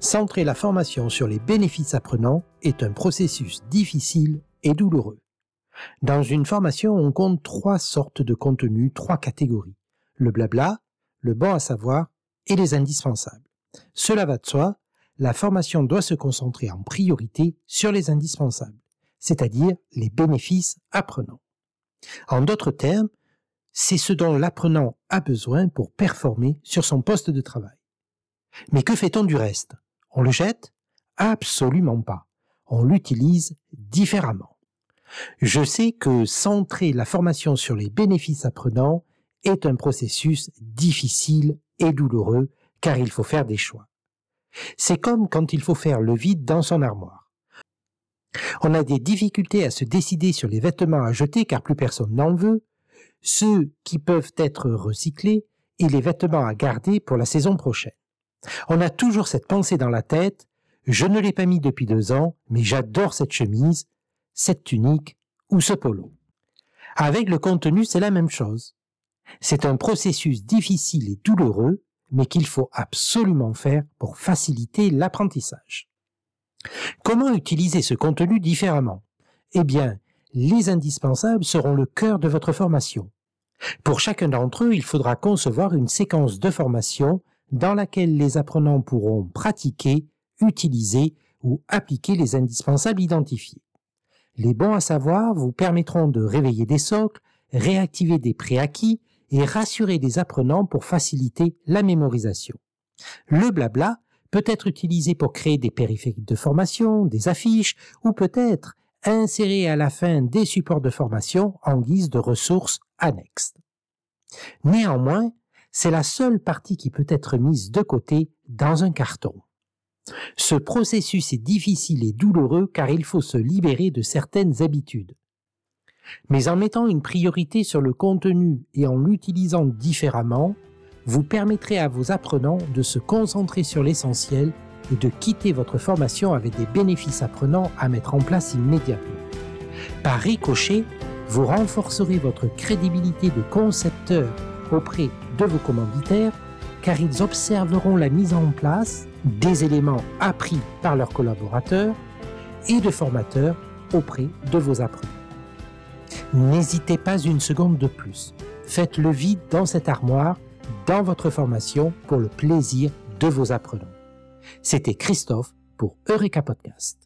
Centrer la formation sur les bénéfices apprenants est un processus difficile et douloureux. Dans une formation, on compte trois sortes de contenus, trois catégories. Le blabla, le bon à savoir et les indispensables. Cela va de soi, la formation doit se concentrer en priorité sur les indispensables, c'est-à-dire les bénéfices apprenants. En d'autres termes, c'est ce dont l'apprenant a besoin pour performer sur son poste de travail. Mais que fait-on du reste? On le jette? Absolument pas. On l'utilise différemment. Je sais que centrer la formation sur les bénéfices apprenants est un processus difficile et douloureux car il faut faire des choix. C'est comme quand il faut faire le vide dans son armoire. On a des difficultés à se décider sur les vêtements à jeter car plus personne n'en veut, ceux qui peuvent être recyclés et les vêtements à garder pour la saison prochaine. On a toujours cette pensée dans la tête, je ne l'ai pas mis depuis deux ans, mais j'adore cette chemise, cette tunique ou ce polo. Avec le contenu, c'est la même chose. C'est un processus difficile et douloureux, mais qu'il faut absolument faire pour faciliter l'apprentissage. Comment utiliser ce contenu différemment? Eh bien, les indispensables seront le cœur de votre formation. Pour chacun d'entre eux, il faudra concevoir une séquence de formation dans laquelle les apprenants pourront pratiquer, utiliser ou appliquer les indispensables identifiés. Les bons à savoir vous permettront de réveiller des socles, réactiver des préacquis et rassurer les apprenants pour faciliter la mémorisation. Le blabla peut être utilisé pour créer des périphériques de formation, des affiches ou peut-être insérer à la fin des supports de formation en guise de ressources annexes. Néanmoins, c'est la seule partie qui peut être mise de côté dans un carton. Ce processus est difficile et douloureux car il faut se libérer de certaines habitudes. Mais en mettant une priorité sur le contenu et en l'utilisant différemment, vous permettrez à vos apprenants de se concentrer sur l'essentiel et de quitter votre formation avec des bénéfices apprenants à mettre en place immédiatement. Par ricochet, vous renforcerez votre crédibilité de concepteur auprès de vos commanditaires car ils observeront la mise en place des éléments appris par leurs collaborateurs et de formateurs auprès de vos apprenants. N'hésitez pas une seconde de plus. Faites le vide dans cette armoire, dans votre formation, pour le plaisir de vos apprenants. C'était Christophe pour Eureka Podcast.